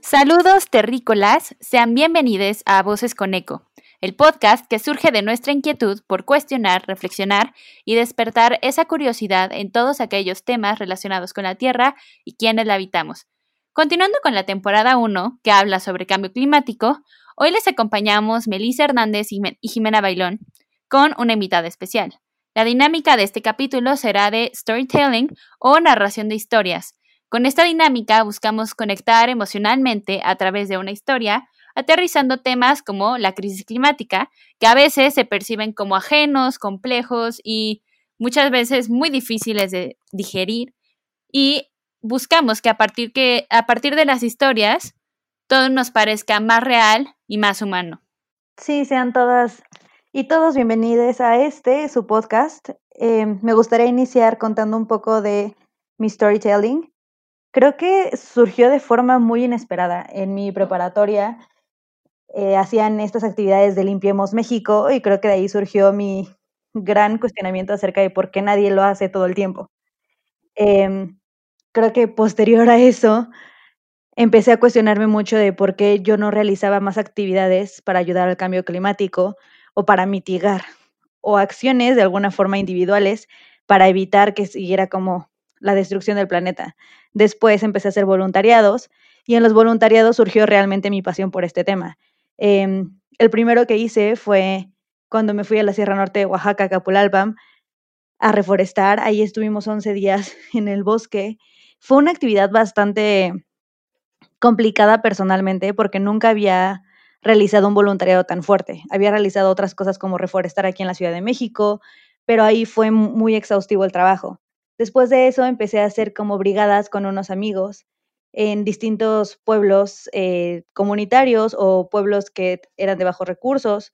Saludos terrícolas, sean bienvenidos a Voces con Eco, el podcast que surge de nuestra inquietud por cuestionar, reflexionar y despertar esa curiosidad en todos aquellos temas relacionados con la Tierra y quienes la habitamos. Continuando con la temporada 1, que habla sobre cambio climático, hoy les acompañamos Melissa Hernández y Jimena Bailón con una invitada especial. La dinámica de este capítulo será de storytelling o narración de historias, con esta dinámica buscamos conectar emocionalmente a través de una historia, aterrizando temas como la crisis climática, que a veces se perciben como ajenos, complejos y muchas veces muy difíciles de digerir. Y buscamos que a partir, que, a partir de las historias todo nos parezca más real y más humano. Sí, sean todas y todos bienvenidos a este, su podcast. Eh, me gustaría iniciar contando un poco de mi storytelling. Creo que surgió de forma muy inesperada. En mi preparatoria eh, hacían estas actividades de Limpiemos México y creo que de ahí surgió mi gran cuestionamiento acerca de por qué nadie lo hace todo el tiempo. Em, creo que posterior a eso empecé a cuestionarme mucho de por qué yo no realizaba más actividades para ayudar al cambio climático o para mitigar o acciones de alguna forma individuales para evitar que siguiera como la destrucción del planeta. Después empecé a hacer voluntariados y en los voluntariados surgió realmente mi pasión por este tema. Em, el primero que hice fue cuando me fui a la Sierra Norte de Oaxaca, Capulalpam, a reforestar. Ahí estuvimos 11 días en el bosque. Fue una actividad bastante complicada personalmente porque nunca había realizado un voluntariado tan fuerte. Había realizado otras cosas como reforestar aquí en la Ciudad de México, pero ahí fue muy exhaustivo el trabajo. Después de eso empecé a hacer como brigadas con unos amigos en distintos pueblos eh, comunitarios o pueblos que eran de bajos recursos.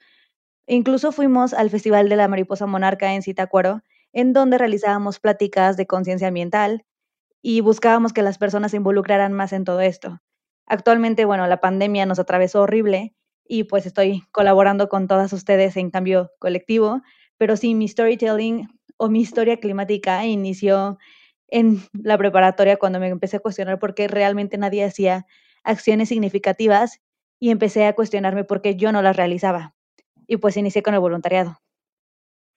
Incluso fuimos al Festival de la Mariposa Monarca en Zitácuaro, en donde realizábamos pláticas de conciencia ambiental y buscábamos que las personas se involucraran más en todo esto. Actualmente, bueno, la pandemia nos atravesó horrible y pues estoy colaborando con todas ustedes en cambio colectivo, pero sí, mi storytelling o mi historia climática inició en la preparatoria cuando me empecé a cuestionar por qué realmente nadie hacía acciones significativas y empecé a cuestionarme por qué yo no las realizaba. Y pues inicié con el voluntariado.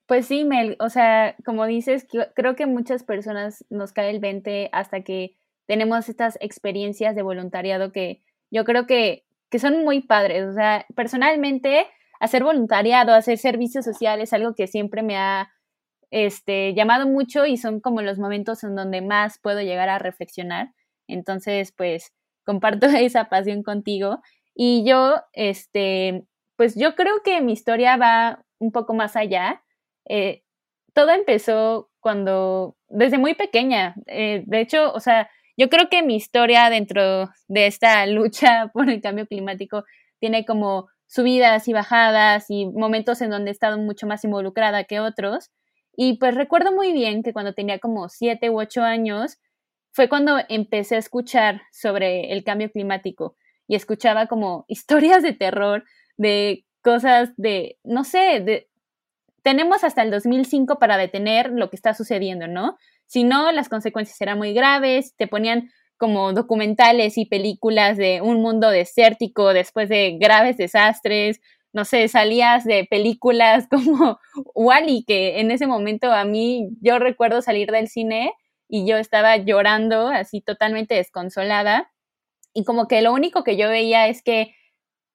Pues sí, Mel, o sea, como dices, creo que muchas personas nos cae el 20 hasta que tenemos estas experiencias de voluntariado que yo creo que, son muy padres. O sea, personalmente, hacer voluntariado, hacer servicios sociales es algo que siempre me ha este, llamado mucho y son como los momentos en donde más puedo llegar a reflexionar. Entonces, pues comparto esa pasión contigo. Y yo, este, pues yo creo que mi historia va un poco más allá. Eh, todo empezó cuando, desde muy pequeña. Eh, de hecho, o sea, yo creo que mi historia dentro de esta lucha por el cambio climático tiene como subidas y bajadas y momentos en donde he estado mucho más involucrada que otros. Y pues recuerdo muy bien que cuando tenía como siete u ocho años fue cuando empecé a escuchar sobre el cambio climático y escuchaba como historias de terror, de cosas de, no sé, de, tenemos hasta el 2005 para detener lo que está sucediendo, ¿no? Si no, las consecuencias serán muy graves, te ponían como documentales y películas de un mundo desértico después de graves desastres, no sé, salías de películas como Wally, que en ese momento a mí yo recuerdo salir del cine y yo estaba llorando así totalmente desconsolada y como que lo único que yo veía es que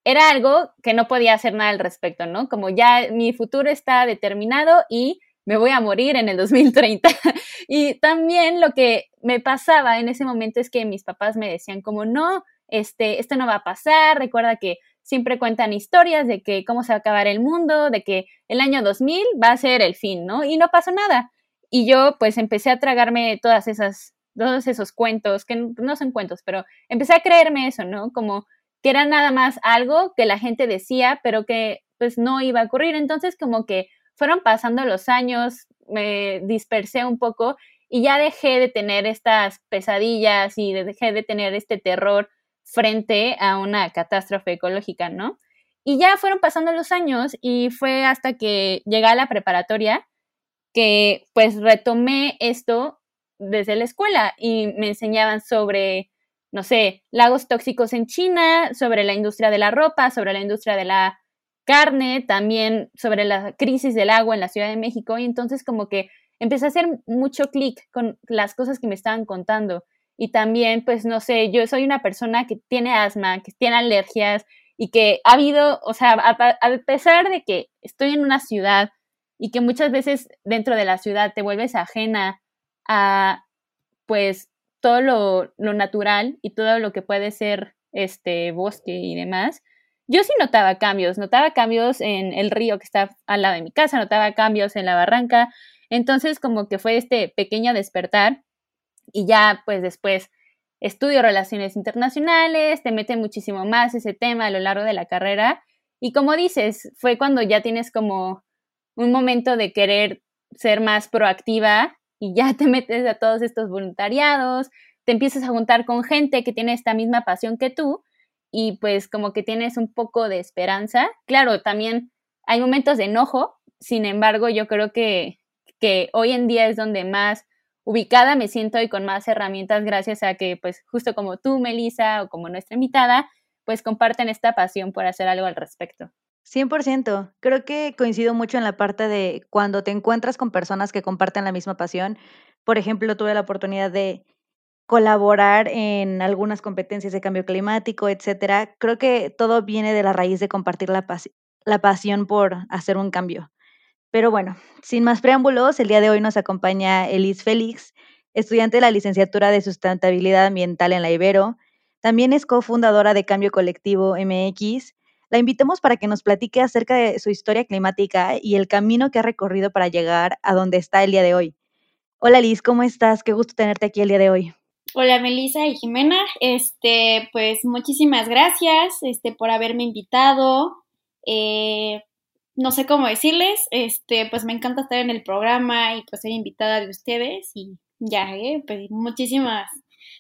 era algo que no podía hacer nada al respecto, ¿no? Como ya mi futuro está determinado y me voy a morir en el 2030. y también lo que me pasaba en ese momento es que mis papás me decían como, no, este, esto no va a pasar, recuerda que siempre cuentan historias de que cómo se va a acabar el mundo, de que el año 2000 va a ser el fin, ¿no? Y no pasó nada. Y yo pues empecé a tragarme todas esas, todos esos cuentos, que no son cuentos, pero empecé a creerme eso, ¿no? Como que era nada más algo que la gente decía, pero que pues no iba a ocurrir. Entonces como que fueron pasando los años, me dispersé un poco y ya dejé de tener estas pesadillas y dejé de tener este terror frente a una catástrofe ecológica, ¿no? Y ya fueron pasando los años y fue hasta que llegué a la preparatoria que pues retomé esto desde la escuela y me enseñaban sobre, no sé, lagos tóxicos en China, sobre la industria de la ropa, sobre la industria de la carne, también sobre la crisis del agua en la Ciudad de México y entonces como que empecé a hacer mucho clic con las cosas que me estaban contando. Y también pues no sé, yo soy una persona que tiene asma, que tiene alergias y que ha habido, o sea, a, pesar de que estoy en una ciudad y que muchas veces dentro de la ciudad te vuelves ajena a pues todo lo, lo natural y todo lo que puede ser este bosque y demás, yo sí notaba cambios, notaba cambios en el río que está al lado de mi casa, notaba cambios en la barranca, entonces como que fue este pequeño despertar y ya pues después estudio relaciones internacionales, te mete muchísimo más ese tema a lo largo de la carrera. Y como dices, fue cuando ya tienes como un momento de querer ser más proactiva y ya te metes a todos estos voluntariados, te empiezas a juntar con gente que tiene esta misma pasión que tú y pues como que tienes un poco de esperanza. Claro, también hay momentos de enojo, sin embargo, yo creo que, que hoy en día es donde más ubicada me siento y con más herramientas gracias a que pues justo como tú, Melissa, o como nuestra invitada, pues comparten esta pasión por hacer algo al respecto. 100%. Creo que coincido mucho en la parte de cuando te encuentras con personas que comparten la misma pasión. Por ejemplo, tuve la oportunidad de colaborar en algunas competencias de cambio climático, etcétera. Creo que todo viene de la raíz de compartir la, pasión por hacer un cambio. Pero bueno, sin más preámbulos, el día de hoy nos acompaña Elise Félix, estudiante de la licenciatura de Sustentabilidad Ambiental en la Ibero. También es cofundadora de Cambio Colectivo MX. La invitamos para que nos platique acerca de su historia climática y el camino que ha recorrido para llegar a donde está el día de hoy. Hola Liz, ¿cómo estás? Qué gusto tenerte aquí el día de hoy. Hola Melissa y Jimena, este, pues muchísimas gracias, este, por haberme invitado. Eh, no sé cómo decirles, este, pues me encanta estar en el programa y pues ser invitada de ustedes y ya, eh, pues muchísimas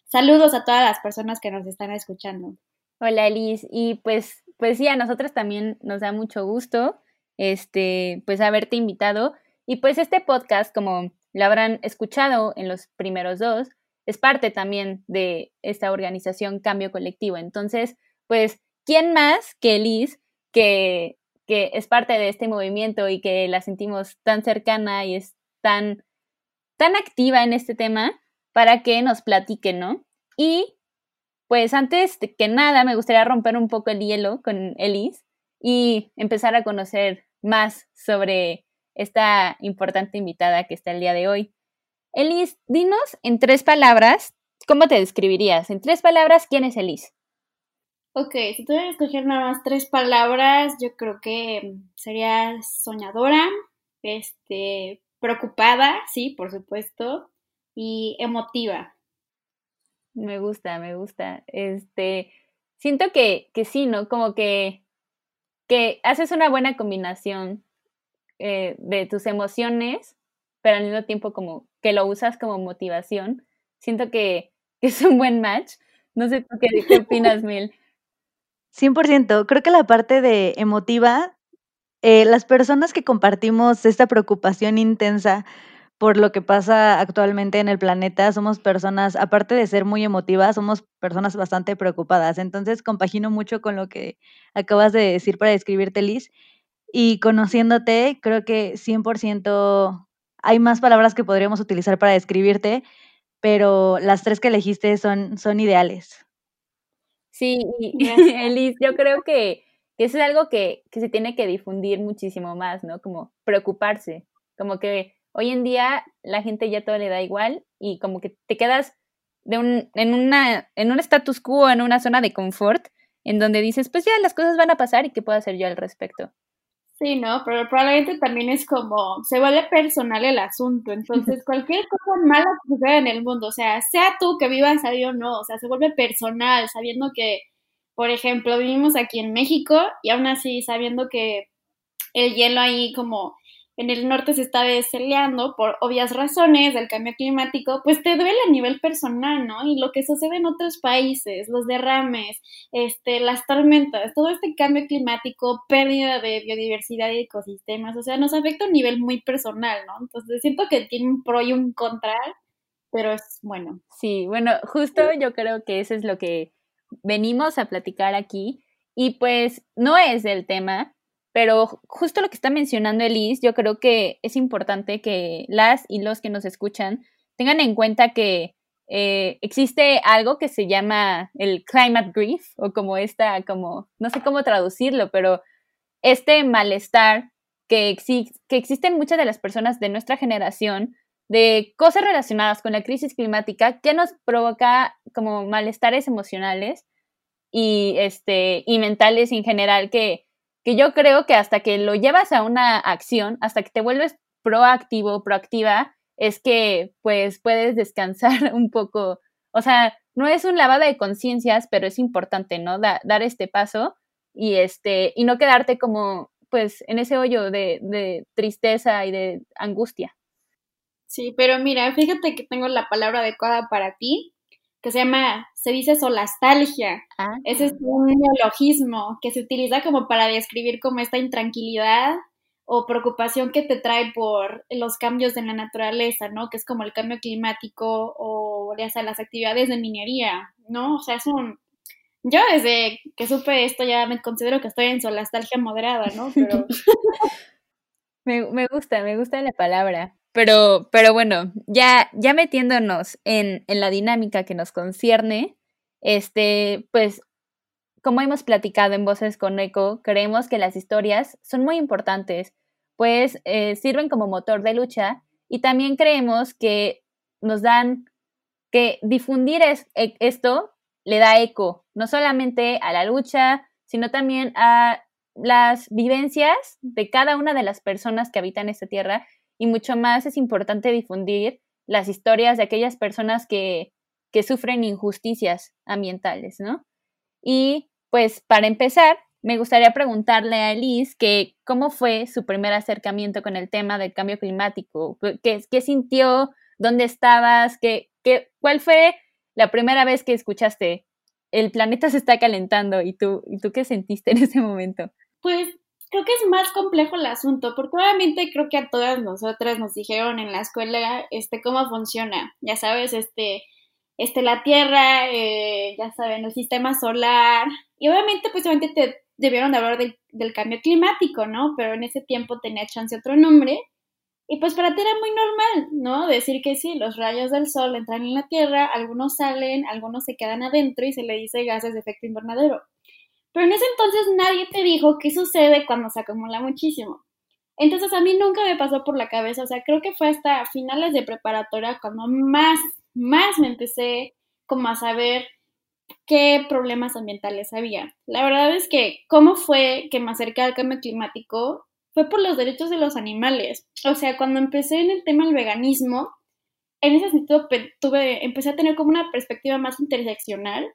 saludos a todas las personas que nos están escuchando. Hola Liz, y pues, pues sí, a nosotros también nos da mucho gusto, este, pues haberte invitado y pues este podcast, como lo habrán escuchado en los primeros dos, es parte también de esta organización Cambio Colectivo. Entonces, pues, ¿quién más que Liz, que, que es parte de este movimiento y que la sentimos tan cercana y es tan, tan activa en este tema para que nos platique, ¿no? Y pues antes que nada, me gustaría romper un poco el hielo con Elise y empezar a conocer más sobre esta importante invitada que está el día de hoy. Elis, dinos en tres palabras, ¿cómo te describirías? En tres palabras, ¿quién es Elis? Ok, si tuviera que escoger nada más tres palabras, yo creo que sería soñadora, este, preocupada, sí, por supuesto, y emotiva. Me gusta, me gusta. Este, siento que, que sí, ¿no? Como que, que haces una buena combinación eh, de tus emociones pero al mismo tiempo como que lo usas como motivación, siento que, es un buen match. No sé qué, qué opinas, Mil. 100%. Creo que la parte de emotiva, eh, las personas que compartimos esta preocupación intensa por lo que pasa actualmente en el planeta, somos personas, aparte de ser muy emotivas, somos personas bastante preocupadas. Entonces, compagino mucho con lo que acabas de decir para describirte, Liz. Y conociéndote, creo que 100% hay más palabras que podríamos utilizar para describirte, pero las tres que elegiste son, son ideales. Sí, Elis, yo creo que, eso es algo que, se tiene que difundir muchísimo más, ¿no? Como preocuparse, como que hoy en día la gente ya todo le da igual y como que te quedas de un, en, una, en un status quo, en una zona de confort, en donde dices, pues ya las cosas van a pasar y qué puedo hacer yo al respecto. Sí, ¿no? Pero probablemente también es como, se vuelve personal el asunto, entonces cualquier cosa mala que suceda en el mundo, o sea, sea tú que vivas ahí o no, o sea, se vuelve personal, sabiendo que, por ejemplo, vivimos aquí en México y aún así sabiendo que el hielo ahí como en el norte se está deseleando por obvias razones del cambio climático, pues te duele a nivel personal, ¿no? Y lo que sucede en otros países, los derrames, este, las tormentas, todo este cambio climático, pérdida de biodiversidad y ecosistemas, o sea, nos afecta a un nivel muy personal, ¿no? Entonces siento que tiene un pro y un contra, pero es bueno. Sí, bueno, justo yo creo que eso es lo que venimos a platicar aquí y pues no es el tema, pero justo lo que está mencionando Elise, yo creo que es importante que las y los que nos escuchan tengan en cuenta que eh, existe algo que se llama el climate grief, o como esta, como, no sé cómo traducirlo, pero este malestar que, que existen muchas de las personas de nuestra generación de cosas relacionadas con la crisis climática que nos provoca como malestares emocionales y, este, y mentales en general que que yo creo que hasta que lo llevas a una acción, hasta que te vuelves proactivo, proactiva, es que pues puedes descansar un poco. O sea, no es un lavado de conciencias, pero es importante, ¿no? dar este paso y este, y no quedarte como pues en ese hoyo de, de tristeza y de angustia. Sí, pero mira, fíjate que tengo la palabra adecuada para ti que se llama, se dice solastalgia. Ah. Ese es un neologismo que se utiliza como para describir como esta intranquilidad o preocupación que te trae por los cambios en la naturaleza, ¿no? Que es como el cambio climático o ya sea las actividades de minería, ¿no? O sea, es un... Yo desde que supe esto ya me considero que estoy en solastalgia moderada, ¿no? Pero... me, me gusta, me gusta la palabra. Pero, pero bueno, ya, ya metiéndonos en, en la dinámica que nos concierne, este, pues, como hemos platicado en Voces con Eco, creemos que las historias son muy importantes, pues eh, sirven como motor de lucha y también creemos que nos dan, que difundir es, e, esto le da eco, no solamente a la lucha, sino también a las vivencias de cada una de las personas que habitan esta tierra y mucho más es importante difundir las historias de aquellas personas que, que sufren injusticias ambientales, ¿no? Y pues para empezar, me gustaría preguntarle a Elise que cómo fue su primer acercamiento con el tema del cambio climático, qué, sintió, dónde estabas, qué, qué, cuál fue la primera vez que escuchaste el planeta se está calentando y tú, y tú qué sentiste en ese momento. Pues creo que es más complejo el asunto, porque obviamente creo que a todas nosotras nos dijeron en la escuela este cómo funciona, ya sabes, este, este la Tierra, eh, ya saben, el sistema solar, y obviamente pues obviamente te debieron de hablar del, del cambio climático, ¿no? Pero en ese tiempo tenía chance otro nombre, y pues para ti era muy normal, ¿no? Decir que sí, los rayos del sol entran en la Tierra, algunos salen, algunos se quedan adentro y se le dice gases de efecto invernadero. Pero en ese entonces nadie te dijo qué sucede cuando se acumula muchísimo. Entonces a mí nunca me pasó por la cabeza, o sea, creo que fue hasta finales de preparatoria cuando más, más me empecé como a saber qué problemas ambientales había. La verdad es que cómo fue que me acerqué al cambio climático fue por los derechos de los animales. O sea, cuando empecé en el tema del veganismo, en ese sentido tuve, empecé a tener como una perspectiva más interseccional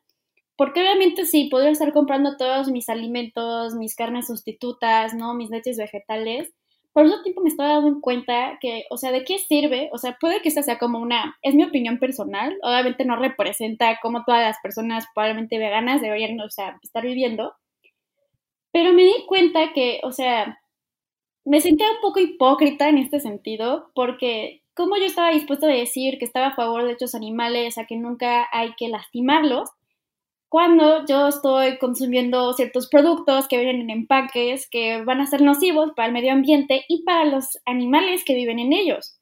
porque obviamente sí, podría estar comprando todos mis alimentos, mis carnes sustitutas, ¿no? Mis leches vegetales. Por eso tiempo me estaba dando cuenta que, o sea, ¿de qué sirve? O sea, puede que esta sea como una, es mi opinión personal, obviamente no representa como todas las personas probablemente veganas deberían, o sea, estar viviendo. Pero me di cuenta que, o sea, me sentía un poco hipócrita en este sentido, porque como yo estaba dispuesta a decir que estaba a favor de estos animales, a que nunca hay que lastimarlos, cuando yo estoy consumiendo ciertos productos que vienen en empaques que van a ser nocivos para el medio ambiente y para los animales que viven en ellos,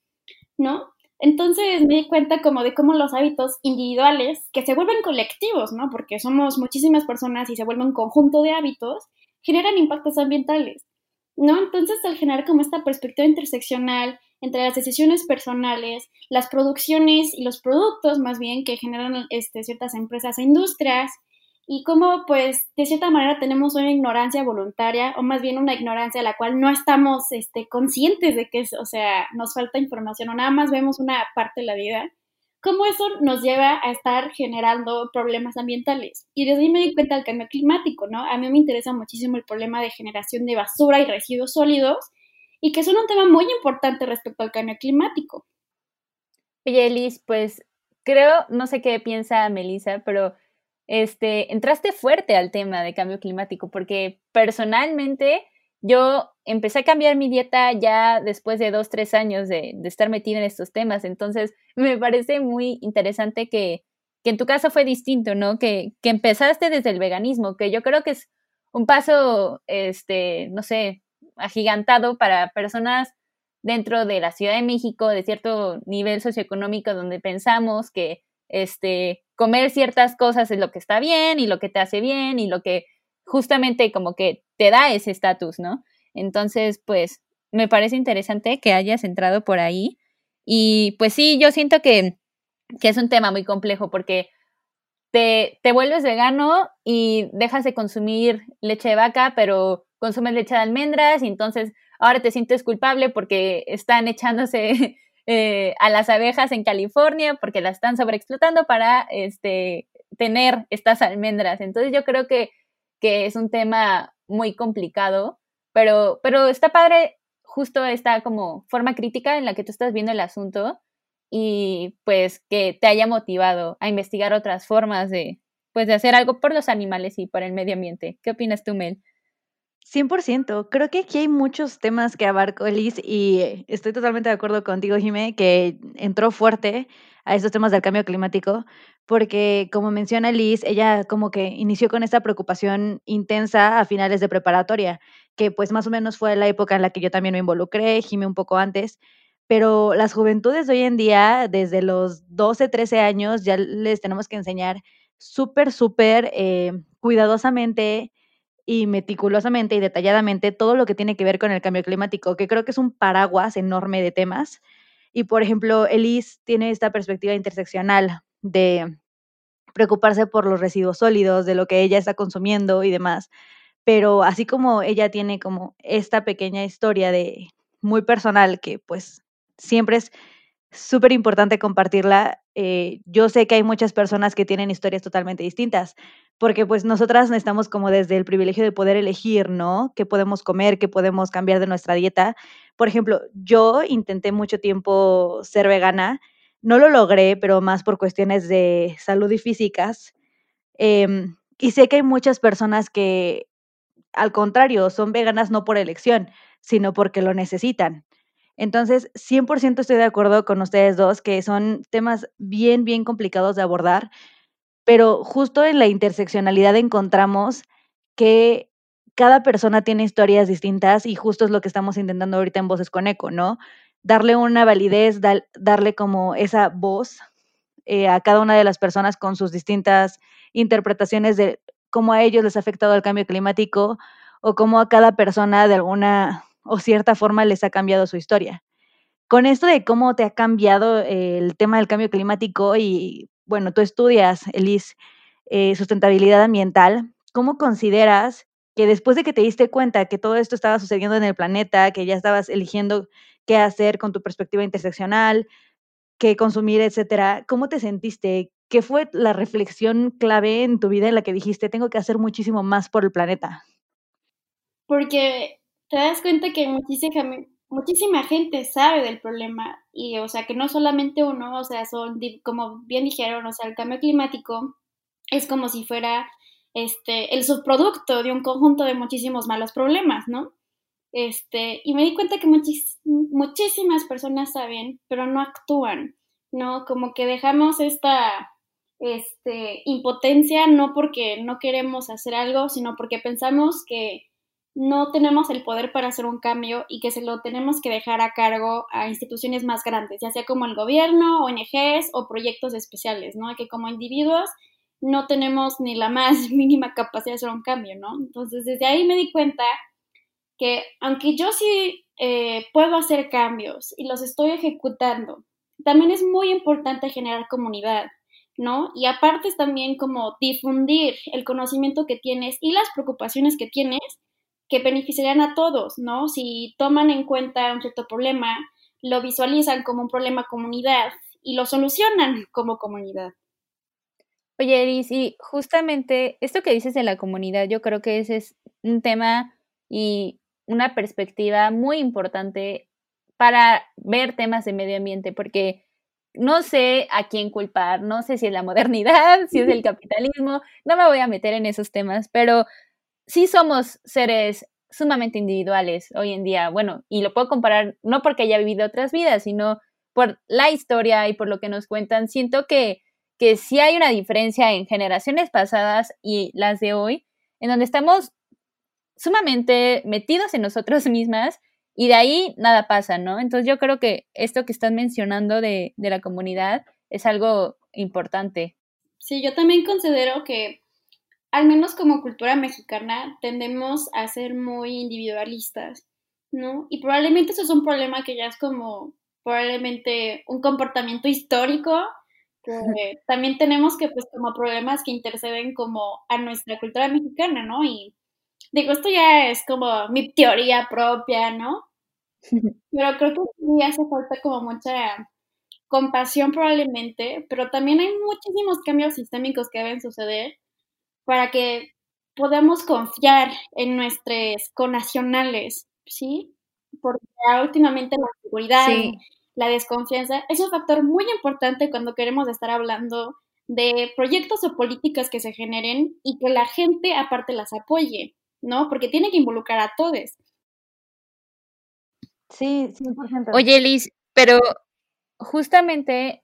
¿no? Entonces me di cuenta como de cómo los hábitos individuales, que se vuelven colectivos, ¿no? Porque somos muchísimas personas y se vuelven un conjunto de hábitos, generan impactos ambientales, ¿no? Entonces al generar como esta perspectiva interseccional entre las decisiones personales, las producciones y los productos más bien que generan este, ciertas empresas e industrias y cómo pues de cierta manera tenemos una ignorancia voluntaria o más bien una ignorancia a la cual no estamos este, conscientes de que es, o sea, nos falta información o nada más vemos una parte de la vida, cómo eso nos lleva a estar generando problemas ambientales. Y desde ahí me di cuenta del cambio climático, ¿no? A mí me interesa muchísimo el problema de generación de basura y residuos sólidos y que son un tema muy importante respecto al cambio climático. Oye, Elis, pues creo, no sé qué piensa Melissa, pero este, entraste fuerte al tema de cambio climático, porque personalmente yo empecé a cambiar mi dieta ya después de dos, tres años de, de estar metida en estos temas. Entonces, me parece muy interesante que, que en tu caso fue distinto, ¿no? Que, que empezaste desde el veganismo, que yo creo que es un paso, este, no sé, agigantado para personas dentro de la Ciudad de México, de cierto nivel socioeconómico, donde pensamos que este, comer ciertas cosas es lo que está bien y lo que te hace bien y lo que justamente como que te da ese estatus, ¿no? Entonces, pues, me parece interesante que hayas entrado por ahí. Y pues sí, yo siento que que es un tema muy complejo porque te, te, vuelves vegano y dejas de consumir leche de vaca, pero consumes leche de almendras y entonces ahora te sientes culpable porque están echándose eh, a las abejas en California porque las están sobreexplotando para este, tener estas almendras. Entonces yo creo que, que es un tema muy complicado, pero, pero está padre justo esta como forma crítica en la que tú estás viendo el asunto y pues que te haya motivado a investigar otras formas de, pues, de hacer algo por los animales y por el medio ambiente. ¿Qué opinas tú, Mel? 100%. Creo que aquí hay muchos temas que abarco, Liz, y estoy totalmente de acuerdo contigo, Jimé, que entró fuerte a estos temas del cambio climático, porque como menciona Liz, ella como que inició con esta preocupación intensa a finales de preparatoria, que pues más o menos fue la época en la que yo también me involucré, Jimé un poco antes, pero las juventudes de hoy en día, desde los 12, 13 años, ya les tenemos que enseñar súper, súper eh, cuidadosamente y meticulosamente y detalladamente todo lo que tiene que ver con el cambio climático, que creo que es un paraguas enorme de temas. Y por ejemplo, Elise tiene esta perspectiva interseccional de preocuparse por los residuos sólidos, de lo que ella está consumiendo y demás. Pero así como ella tiene como esta pequeña historia de muy personal que pues siempre es súper importante compartirla. Eh, yo sé que hay muchas personas que tienen historias totalmente distintas, porque pues nosotras estamos como desde el privilegio de poder elegir, ¿no? ¿Qué podemos comer, qué podemos cambiar de nuestra dieta? Por ejemplo, yo intenté mucho tiempo ser vegana, no lo logré, pero más por cuestiones de salud y físicas. Em, y sé que hay muchas personas que, al contrario, son veganas no por elección, sino porque lo necesitan. Entonces, 100% estoy de acuerdo con ustedes dos, que son temas bien, bien complicados de abordar, pero justo en la interseccionalidad encontramos que cada persona tiene historias distintas y justo es lo que estamos intentando ahorita en Voces con Eco, ¿no? Darle una validez, darle como esa voz eh, a cada una de las personas con sus distintas interpretaciones de cómo a ellos les ha afectado el cambio climático o cómo a cada persona de alguna o cierta forma les ha cambiado su historia. Con esto de cómo te ha cambiado el tema del cambio climático y, bueno, tú estudias, Elis, eh, sustentabilidad ambiental, ¿cómo consideras que después de que te diste cuenta que todo esto estaba sucediendo en el planeta, que ya estabas eligiendo qué hacer con tu perspectiva interseccional, qué consumir, etcétera, ¿cómo te sentiste? ¿Qué fue la reflexión clave en tu vida en la que dijiste, tengo que hacer muchísimo más por el planeta? Porque te das cuenta que muchísima, muchísima gente sabe del problema y, o sea, que no solamente uno, o sea, son, como bien dijeron, o sea, el cambio climático es como si fuera este, el subproducto de un conjunto de muchísimos malos problemas, ¿no? Este, y me di cuenta que muchísimas personas saben, pero no actúan, ¿no? Como que dejamos esta este, impotencia no porque no queremos hacer algo, sino porque pensamos que no tenemos el poder para hacer un cambio y que se lo tenemos que dejar a cargo a instituciones más grandes, ya sea como el gobierno, ONGs o proyectos especiales, ¿no? Que como individuos no tenemos ni la más mínima capacidad de hacer un cambio, ¿no? Entonces, desde ahí me di cuenta que aunque yo sí eh, puedo hacer cambios y los estoy ejecutando, también es muy importante generar comunidad, ¿no? Y aparte es también como difundir el conocimiento que tienes y las preocupaciones que tienes que beneficiarían a todos, ¿no? Si toman en cuenta un cierto problema, lo visualizan como un problema comunidad y lo solucionan como comunidad. Oye, Eris, y justamente esto que dices de la comunidad, yo creo que ese es un tema y una perspectiva muy importante para ver temas de medio ambiente, porque no sé a quién culpar, no sé si es la modernidad, si es el capitalismo, no me voy a meter en esos temas, pero sí somos seres sumamente individuales hoy en día. Bueno, y lo puedo comparar no porque haya vivido otras vidas, sino por la historia y por lo que nos cuentan. Siento que, que sí hay una diferencia en generaciones pasadas y las de hoy, en donde estamos sumamente metidos en nosotros mismas y de ahí nada pasa, ¿no? Entonces yo creo que esto que estás mencionando de, de la comunidad es algo importante. Sí, yo también considero que al menos como cultura mexicana, tendemos a ser muy individualistas, ¿no? Y probablemente eso es un problema que ya es como probablemente un comportamiento histórico que también tenemos que, pues, como problemas que interceden como a nuestra cultura mexicana, ¿no? Y digo, esto ya es como mi teoría propia, ¿no? Pero creo que sí hace falta como mucha compasión probablemente, pero también hay muchísimos cambios sistémicos que deben suceder para que podamos confiar en nuestros conacionales, ¿sí? Porque últimamente la seguridad, la desconfianza es un factor muy importante cuando queremos estar hablando de proyectos o políticas que se generen y que la gente aparte las apoye, ¿no? Porque tiene que involucrar a todos. Sí, 100%. Oye, Liz, pero justamente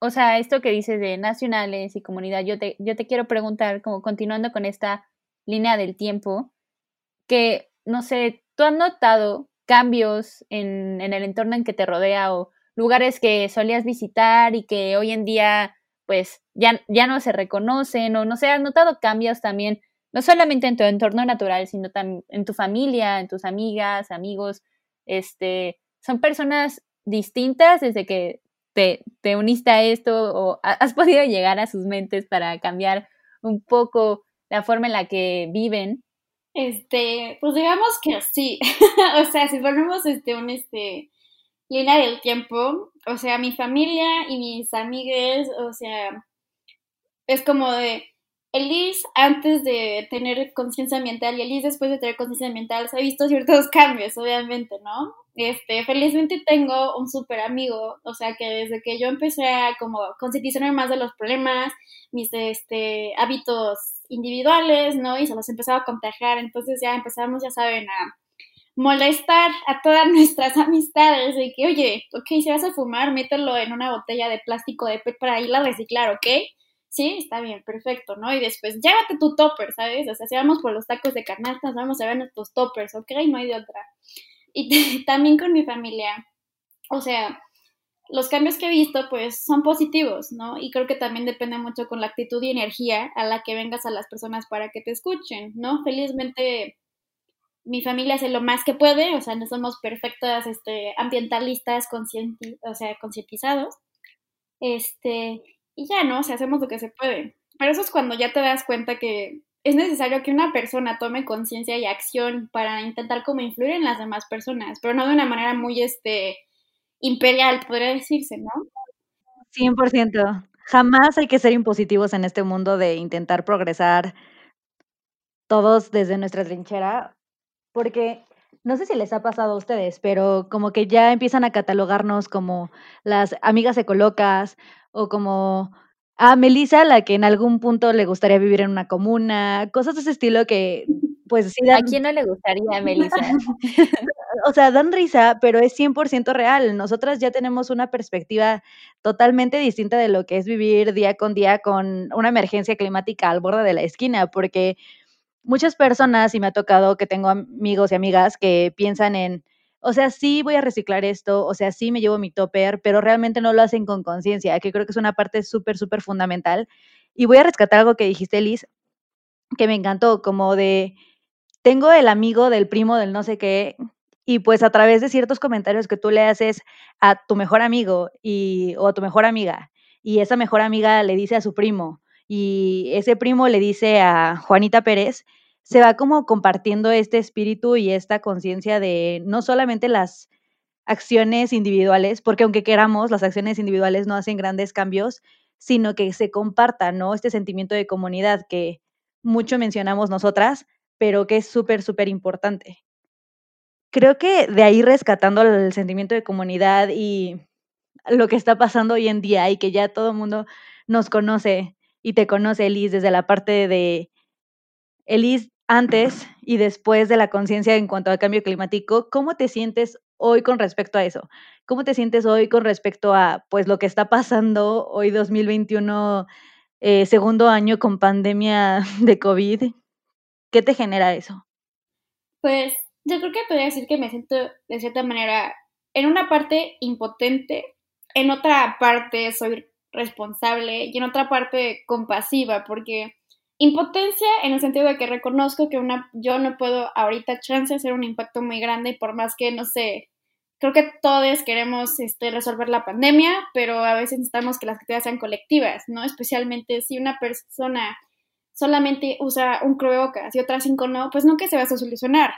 o sea, esto que dices de nacionales y comunidad, yo te, yo te quiero preguntar, como continuando con esta línea del tiempo, que, no sé, ¿tú has notado cambios en, en el entorno en que te rodea o lugares que solías visitar y que hoy en día, pues, ya, ya no se reconocen o, no sé, has notado cambios también, no solamente en tu entorno natural, sino también en tu familia, en tus amigas, amigos, este, son personas distintas desde que te, uniste a esto o has podido llegar a sus mentes para cambiar un poco la forma en la que viven? Este, pues digamos que sí. o sea, si ponemos este un este línea del tiempo, o sea, mi familia y mis amigues, o sea, es como de Elise antes de tener conciencia ambiental y Elise después de tener conciencia ambiental se ha visto ciertos cambios, obviamente, ¿no? Este, felizmente tengo un súper amigo, o sea que desde que yo empecé a como concientizarme más de los problemas, mis este, hábitos individuales, ¿no? Y se los empezaba a contagiar, entonces ya empezamos, ya saben, a molestar a todas nuestras amistades de que, oye, ok, si vas a fumar, mételo en una botella de plástico de PET para irla a reciclar, ¿ok? Sí, está bien, perfecto, ¿no? Y después, llévate tu topper, ¿sabes? O sea, si vamos por los tacos de canastas, vamos a ver nuestros toppers, ¿ok? No hay de otra y también con mi familia. O sea, los cambios que he visto pues son positivos, ¿no? Y creo que también depende mucho con la actitud y energía a la que vengas a las personas para que te escuchen, ¿no? Felizmente mi familia hace lo más que puede, o sea, no somos perfectas este, ambientalistas o sea, concientizados. Este, y ya, ¿no? O hacemos lo que se puede. Pero eso es cuando ya te das cuenta que es necesario que una persona tome conciencia y acción para intentar como influir en las demás personas, pero no de una manera muy este imperial, podría decirse, ¿no? 100%. Jamás hay que ser impositivos en este mundo de intentar progresar todos desde nuestra trinchera, porque no sé si les ha pasado a ustedes, pero como que ya empiezan a catalogarnos como las amigas ecolocas o como a Melissa, la que en algún punto le gustaría vivir en una comuna, cosas de ese estilo que, pues sí ¿A quién no le gustaría, Melissa? o sea, dan risa, pero es 100% real. Nosotras ya tenemos una perspectiva totalmente distinta de lo que es vivir día con día con una emergencia climática al borde de la esquina, porque muchas personas, y me ha tocado que tengo amigos y amigas que piensan en o sea, sí voy a reciclar esto, o sea, sí me llevo mi topper, pero realmente no lo hacen con conciencia, que creo que es una parte súper, súper fundamental. Y voy a rescatar algo que dijiste, Liz, que me encantó, como de, tengo el amigo del primo del no sé qué, y pues a través de ciertos comentarios que tú le haces a tu mejor amigo y, o a tu mejor amiga, y esa mejor amiga le dice a su primo, y ese primo le dice a Juanita Pérez, se va como compartiendo este espíritu y esta conciencia de no solamente las acciones individuales, porque aunque queramos, las acciones individuales no hacen grandes cambios, sino que se comparta, ¿no? Este sentimiento de comunidad que mucho mencionamos nosotras, pero que es súper, súper importante. creo que de ahí rescatando el sentimiento de comunidad y lo que está pasando hoy en día y que ya todo el mundo nos conoce y te conoce, Elise, desde la parte de Elise antes y después de la conciencia en cuanto al cambio climático, ¿cómo te sientes hoy con respecto a eso? ¿Cómo te sientes hoy con respecto a pues lo que está pasando hoy 2021, eh, segundo año con pandemia de COVID? ¿Qué te genera eso? Pues yo creo que podría decir que me siento de cierta manera en una parte impotente, en otra parte soy responsable y en otra parte compasiva, porque impotencia en el sentido de que reconozco que una, yo no puedo ahorita chance hacer un impacto muy grande y por más que, no sé, creo que todos queremos este, resolver la pandemia, pero a veces necesitamos que las actividades sean colectivas, ¿no? Especialmente si una persona solamente usa un cubrebocas y otras cinco no, pues nunca se va a solucionar.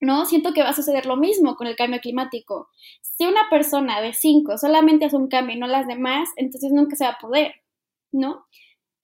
¿no? Siento que va a suceder lo mismo con el cambio climático. Si una persona de cinco solamente hace un cambio y no las demás, entonces nunca se va a poder, ¿no?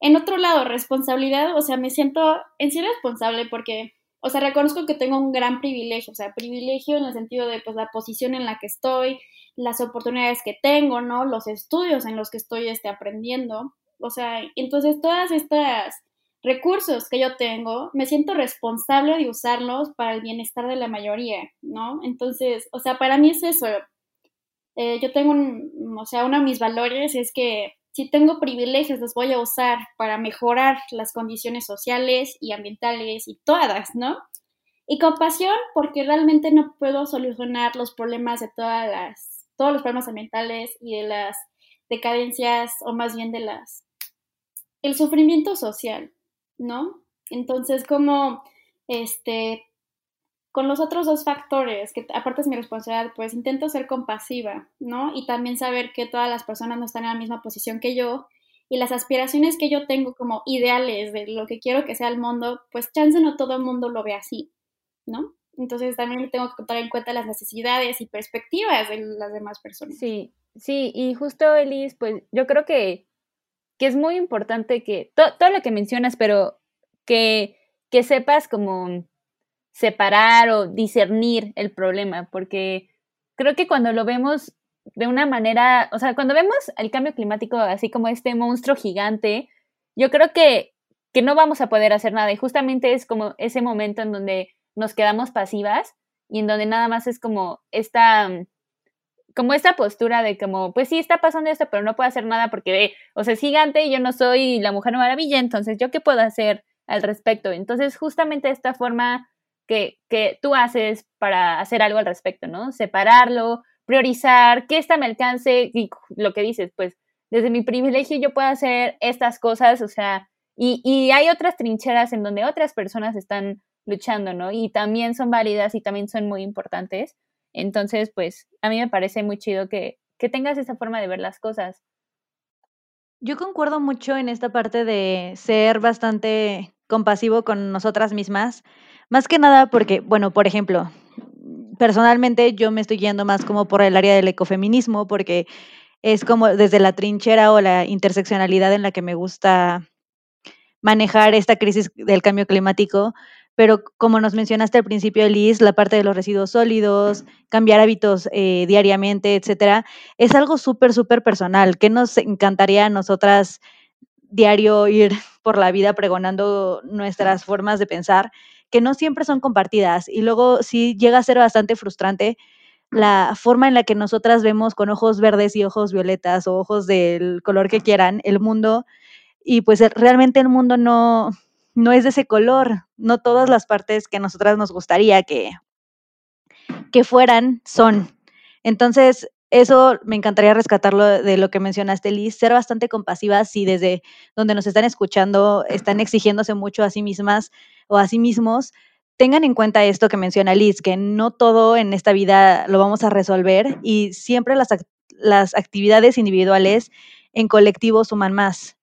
En otro lado, responsabilidad, o sea, me siento en sí responsable porque, o sea, reconozco que tengo un gran privilegio, o sea, privilegio en el sentido de, pues, la posición en la que estoy, las oportunidades que tengo, ¿no? Los estudios en los que estoy este, aprendiendo, o sea, entonces todas estas recursos que yo tengo, me siento responsable de usarlos para el bienestar de la mayoría, ¿no? Entonces, o sea, para mí es eso. Eh, yo tengo, un, o sea, uno de mis valores es que si tengo privilegios, los voy a usar para mejorar las condiciones sociales y ambientales y todas, ¿no? Y compasión, porque realmente no puedo solucionar los problemas de todas las, todos los problemas ambientales y de las decadencias, o más bien de las, el sufrimiento social, ¿no? Entonces, como, este, con los otros dos factores, que aparte es mi responsabilidad, pues intento ser compasiva, ¿no? Y también saber que todas las personas no están en la misma posición que yo y las aspiraciones que yo tengo como ideales de lo que quiero que sea el mundo, pues chance no todo el mundo lo ve así, ¿no? Entonces también tengo que tomar en cuenta las necesidades y perspectivas de las demás personas. Sí, sí, y justo Elise, pues yo creo que que es muy importante que, todo lo que mencionas, pero que, que sepas como separar o discernir el problema, porque creo que cuando lo vemos de una manera, o sea, cuando vemos el cambio climático así como este monstruo gigante, yo creo que, que no vamos a poder hacer nada y justamente es como ese momento en donde nos quedamos pasivas y en donde nada más es como esta como esta postura de como, pues sí, está pasando esto, pero no puedo hacer nada porque, o sea, es gigante y yo no soy la mujer maravilla, entonces, ¿yo qué puedo hacer al respecto? Entonces, justamente esta forma que, que tú haces para hacer algo al respecto, ¿no? Separarlo, priorizar, que esta me alcance y lo que dices, pues, desde mi privilegio yo puedo hacer estas cosas, o sea, y, y hay otras trincheras en donde otras personas están luchando, ¿no? Y también son válidas y también son muy importantes. Entonces, pues a mí me parece muy chido que, que tengas esa forma de ver las cosas. Yo concuerdo mucho en esta parte de ser bastante compasivo con nosotras mismas, más que nada porque, bueno, por ejemplo, personalmente yo me estoy yendo más como por el área del ecofeminismo, porque es como desde la trinchera o la interseccionalidad en la que me gusta manejar esta crisis del cambio climático, pero como nos mencionaste al principio, Liz, la parte de los residuos sólidos, cambiar hábitos eh, diariamente, etcétera, es algo súper, súper personal, que nos encantaría a nosotras diario ir por la vida pregonando nuestras formas de pensar, que no siempre son compartidas. Y luego sí llega a ser bastante frustrante la forma en la que nosotras vemos con ojos verdes y ojos violetas o ojos del color que quieran el mundo. Y pues realmente el mundo no, no es de ese color, no todas las partes que a nosotras nos gustaría que, que fueran son. Entonces, eso me encantaría rescatarlo de lo que mencionaste, Liz, ser bastante compasivas y desde donde nos están escuchando están exigiéndose mucho a sí mismas o a sí mismos. Tengan en cuenta esto que menciona Liz, que no todo en esta vida lo vamos a resolver y siempre las, las actividades individuales en colectivo suman más.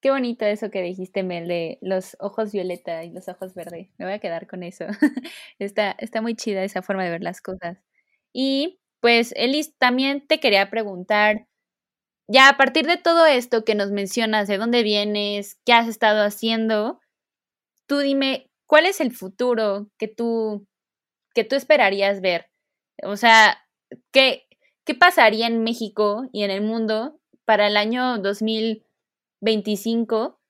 Qué bonito eso que dijiste, Mel, de los ojos violeta y los ojos verde. Me voy a quedar con eso. está, está muy chida esa forma de ver las cosas. Y pues, Elis, también te quería preguntar, ya a partir de todo esto que nos mencionas, de dónde vienes, qué has estado haciendo, tú dime, ¿cuál es el futuro que tú que tú esperarías ver? O sea, ¿qué, ¿qué pasaría en México y en el mundo para el año 2025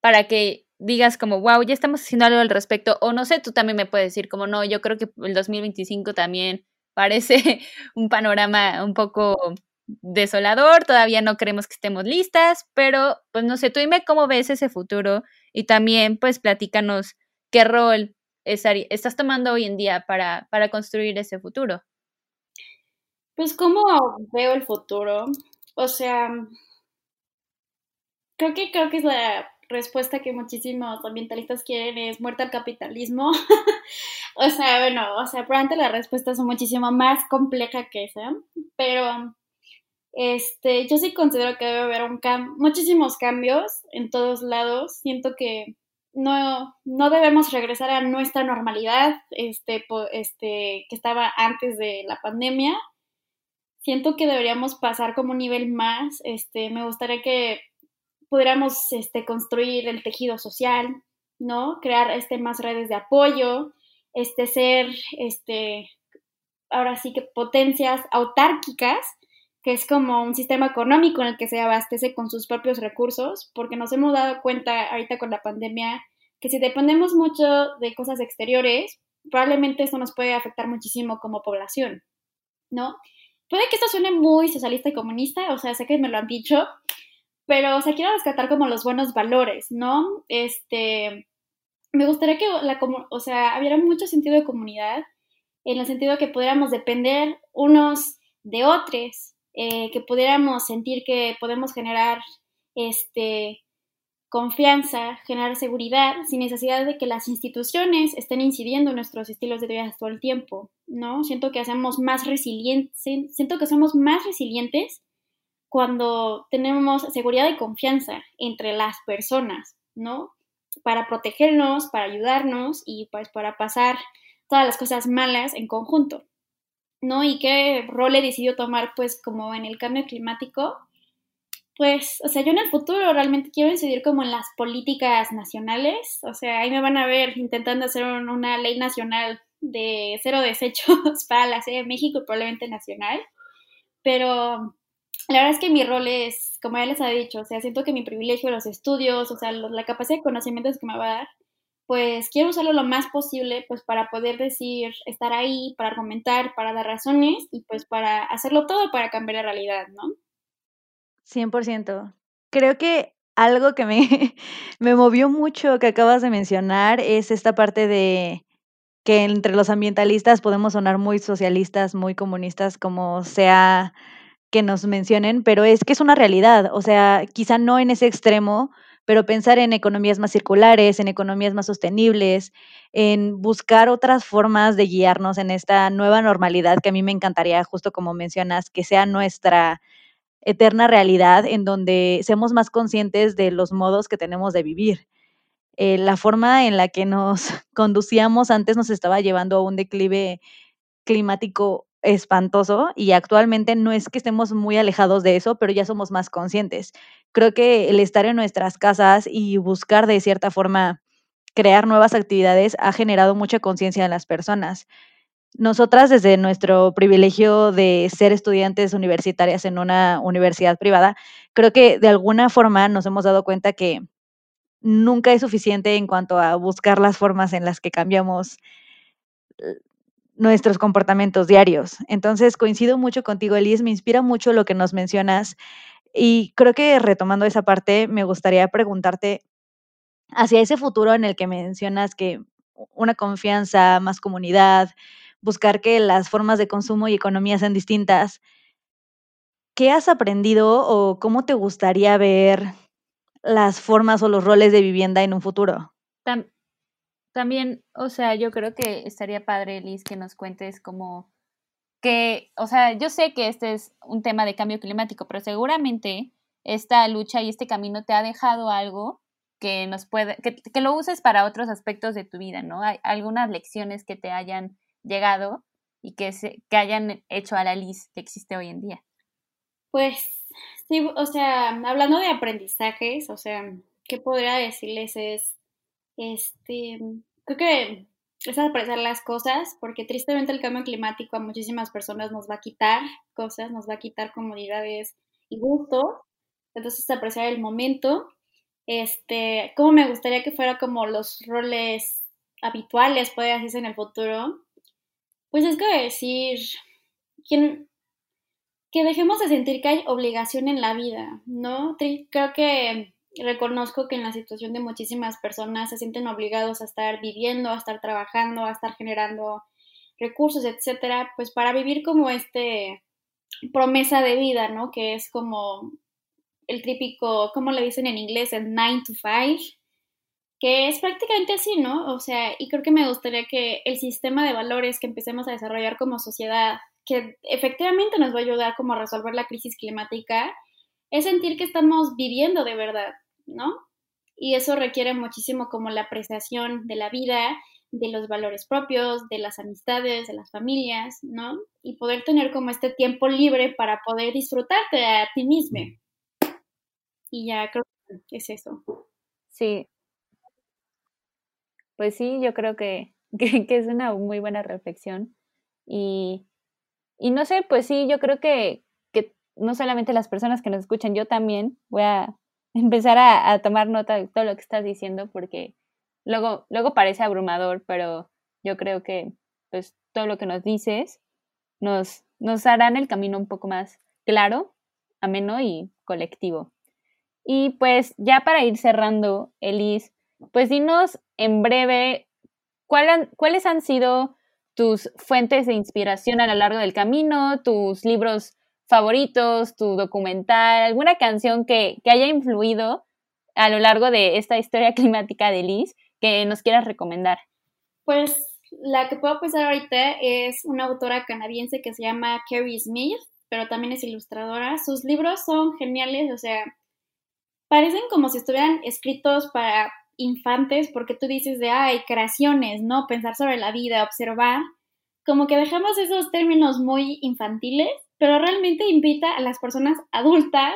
para que digas como, wow, ya estamos haciendo algo al respecto? O no sé, tú también me puedes decir como, no, yo creo que el 2025 también parece un panorama un poco desolador, todavía no creemos que estemos listas, pero pues no sé, tú dime cómo ves ese futuro y también pues platícanos qué rol estás tomando hoy en día para, para construir ese futuro. Pues cómo veo el futuro, o sea, creo que creo que es la respuesta que muchísimos ambientalistas quieren es muerte al capitalismo. o sea, bueno, o sea, probablemente la respuesta es muchísimo más compleja que esa, pero este, yo sí considero que debe haber un muchísimos cambios en todos lados. Siento que no, no debemos regresar a nuestra normalidad, este, este, que estaba antes de la pandemia. Siento que deberíamos pasar como un nivel más. Este, me gustaría que pudiéramos este, construir el tejido social, ¿no? Crear este, más redes de apoyo, este, ser, este, ahora sí que potencias autárquicas que es como un sistema económico en el que se abastece con sus propios recursos, porque nos hemos dado cuenta ahorita con la pandemia que si dependemos mucho de cosas exteriores, probablemente eso nos puede afectar muchísimo como población, ¿no? Puede que esto suene muy socialista y comunista, o sea, sé que me lo han dicho, pero, o sea, quiero rescatar como los buenos valores, ¿no? Este, me gustaría que la, o sea, hubiera mucho sentido de comunidad, en el sentido de que pudiéramos depender unos de otros, eh, que pudiéramos sentir que podemos generar este, confianza, generar seguridad, sin necesidad de que las instituciones estén incidiendo en nuestros estilos de vida todo el tiempo, ¿no? Siento que hacemos más resilientes, siento que somos más resilientes cuando tenemos seguridad y confianza entre las personas, ¿no? Para protegernos, para ayudarnos y pues para pasar todas las cosas malas en conjunto. ¿No? Y qué rol he decidido tomar, pues, como en el cambio climático. Pues, o sea, yo en el futuro realmente quiero incidir como en las políticas nacionales. O sea, ahí me van a ver intentando hacer una ley nacional de cero desechos para la Ciudad de México, probablemente nacional. Pero la verdad es que mi rol es, como ya les he dicho, o sea, siento que mi privilegio, los estudios, o sea, la capacidad de conocimientos que me va a dar, pues quiero usarlo lo más posible, pues para poder decir, estar ahí, para argumentar, para dar razones y pues para hacerlo todo para cambiar la realidad, ¿no? 100%. Creo que algo que me, me movió mucho que acabas de mencionar es esta parte de que entre los ambientalistas podemos sonar muy socialistas, muy comunistas, como sea que nos mencionen, pero es que es una realidad, o sea, quizá no en ese extremo, pero pensar en economías más circulares, en economías más sostenibles, en buscar otras formas de guiarnos en esta nueva normalidad que a mí me encantaría, justo como mencionas, que sea nuestra eterna realidad en donde seamos más conscientes de los modos que tenemos de vivir. Eh, la forma en la que nos conducíamos antes nos estaba llevando a un declive climático espantoso y actualmente no es que estemos muy alejados de eso, pero ya somos más conscientes. Creo que el estar en nuestras casas y buscar de cierta forma crear nuevas actividades ha generado mucha conciencia en las personas. Nosotras desde nuestro privilegio de ser estudiantes universitarias en una universidad privada, creo que de alguna forma nos hemos dado cuenta que nunca es suficiente en cuanto a buscar las formas en las que cambiamos nuestros comportamientos diarios. Entonces, coincido mucho contigo, Elise, me inspira mucho lo que nos mencionas y creo que retomando esa parte, me gustaría preguntarte hacia ese futuro en el que mencionas que una confianza, más comunidad, buscar que las formas de consumo y economía sean distintas. ¿Qué has aprendido o cómo te gustaría ver las formas o los roles de vivienda en un futuro? También, o sea, yo creo que estaría padre, Liz, que nos cuentes como que, o sea, yo sé que este es un tema de cambio climático, pero seguramente esta lucha y este camino te ha dejado algo que nos puede, que, que lo uses para otros aspectos de tu vida, ¿no? Hay algunas lecciones que te hayan llegado y que, se, que hayan hecho a la Liz que existe hoy en día. Pues sí, o sea, hablando de aprendizajes, o sea, ¿qué podría decirles? Es este, creo que es apreciar las cosas, porque tristemente el cambio climático a muchísimas personas nos va a quitar cosas, nos va a quitar comodidades y gusto. Entonces, apreciar el momento. Este, como me gustaría que fuera como los roles habituales, puede decirse en el futuro. Pues es que decir, que dejemos de sentir que hay obligación en la vida, ¿no? Creo que reconozco que en la situación de muchísimas personas se sienten obligados a estar viviendo, a estar trabajando, a estar generando recursos, etcétera, pues para vivir como este promesa de vida, ¿no? Que es como el típico, como le dicen en inglés, el 9 to 5, que es prácticamente así, ¿no? O sea, y creo que me gustaría que el sistema de valores que empecemos a desarrollar como sociedad, que efectivamente nos va a ayudar como a resolver la crisis climática, es sentir que estamos viviendo de verdad, ¿no? Y eso requiere muchísimo como la apreciación de la vida, de los valores propios, de las amistades, de las familias, ¿no? Y poder tener como este tiempo libre para poder disfrutarte a ti mismo. Y ya creo que es eso. Sí. Pues sí, yo creo que, que, que es una muy buena reflexión. Y, y no sé, pues sí, yo creo que, no solamente las personas que nos escuchan, yo también voy a empezar a, tomar nota de todo lo que estás diciendo porque luego, luego parece abrumador, pero yo creo que pues todo lo que nos dices nos, nos harán el camino un poco más claro, ameno y colectivo. Y pues ya para ir cerrando, Elis, pues dinos en breve cuáles han sido tus fuentes de inspiración a lo largo del camino, tus libros favoritos, tu documental, alguna canción que, haya influido a lo largo de esta historia climática de Liz que nos quieras recomendar. Pues la que puedo pensar ahorita es una autora canadiense que se llama Carrie Smith, pero también es ilustradora. Sus libros son geniales, o sea, parecen como si estuvieran escritos para infantes, porque tú dices de, ay, creaciones, ¿no? Pensar sobre la vida, observar. Como que dejamos esos términos muy infantiles pero realmente invita a las personas adultas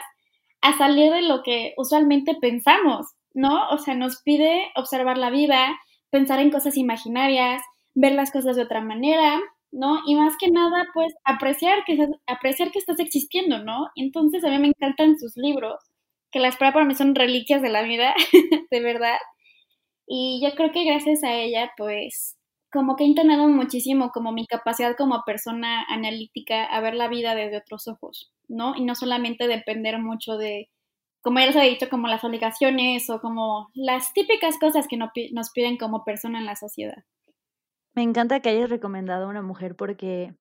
a salir de lo que usualmente pensamos, ¿no? O sea, nos pide observar la vida, pensar en cosas imaginarias, ver las cosas de otra manera, ¿no? Y más que nada, pues apreciar que, apreciar que estás existiendo, ¿no? Entonces a mí me encantan sus libros, que las para mí son reliquias de la vida, de verdad. Y yo creo que gracias a ella, pues como que he entrenado muchísimo como mi capacidad como persona analítica a ver la vida desde otros ojos, ¿no? Y no solamente depender mucho de, como ya les he dicho, como las obligaciones o como las típicas cosas que nos piden como persona en la sociedad. Me encanta que hayas recomendado a una mujer porque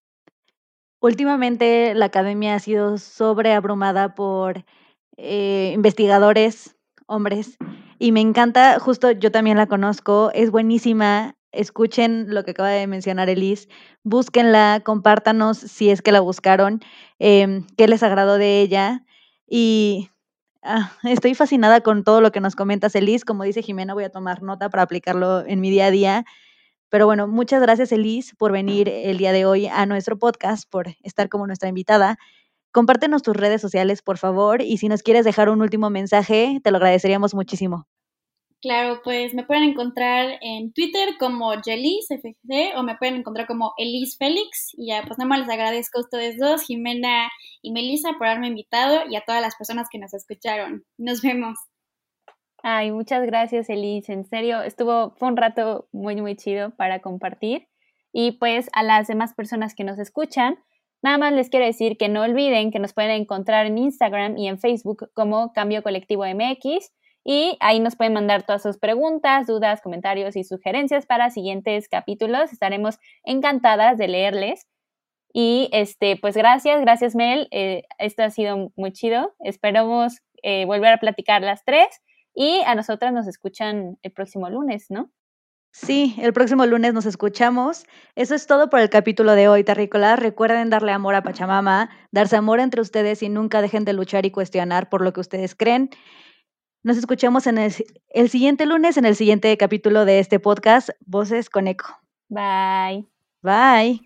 últimamente la academia ha sido sobreabrumada por eh, investigadores, hombres, y me encanta, justo yo también la conozco, es buenísima, escuchen lo que acaba de mencionar Elise, búsquenla, compártanos si es que la buscaron, em, qué les agradó de ella. Y ah, estoy fascinada con todo lo que nos comentas, Elise. Como dice Jimena, voy a tomar nota para aplicarlo en mi día a día. Pero bueno, muchas gracias, Elise, por venir el día de hoy a nuestro podcast, por estar como nuestra invitada. Compártenos tus redes sociales, por favor, y si nos quieres dejar un último mensaje, te lo agradeceríamos muchísimo. Claro, pues me pueden encontrar en Twitter como FG o me pueden encontrar como Elise Félix. Y ya, pues nada más les agradezco a ustedes dos, Jimena y Melissa, por haberme invitado y a todas las personas que nos escucharon. Nos vemos. Ay, muchas gracias, Elise. En serio, estuvo, fue un rato muy, muy chido para compartir. Y pues a las demás personas que nos escuchan, nada más les quiero decir que no olviden que nos pueden encontrar en Instagram y en Facebook como Cambio Colectivo MX y ahí nos pueden mandar todas sus preguntas, dudas, comentarios y sugerencias para siguientes capítulos. Estaremos encantadas de leerles. Y este, pues gracias, gracias Mel. Eh, esto ha sido muy chido. Esperamos eh, volver a platicar las tres. Y a nosotras nos escuchan el próximo lunes, ¿no? Sí, el próximo lunes nos escuchamos. Eso es todo por el capítulo de hoy, terrícolas. Recuerden darle amor a Pachamama, darse amor entre ustedes y nunca dejen de luchar y cuestionar por lo que ustedes creen. Nos escuchamos en el, el siguiente lunes, en el siguiente capítulo de este podcast, Voces con Eco. Bye. Bye.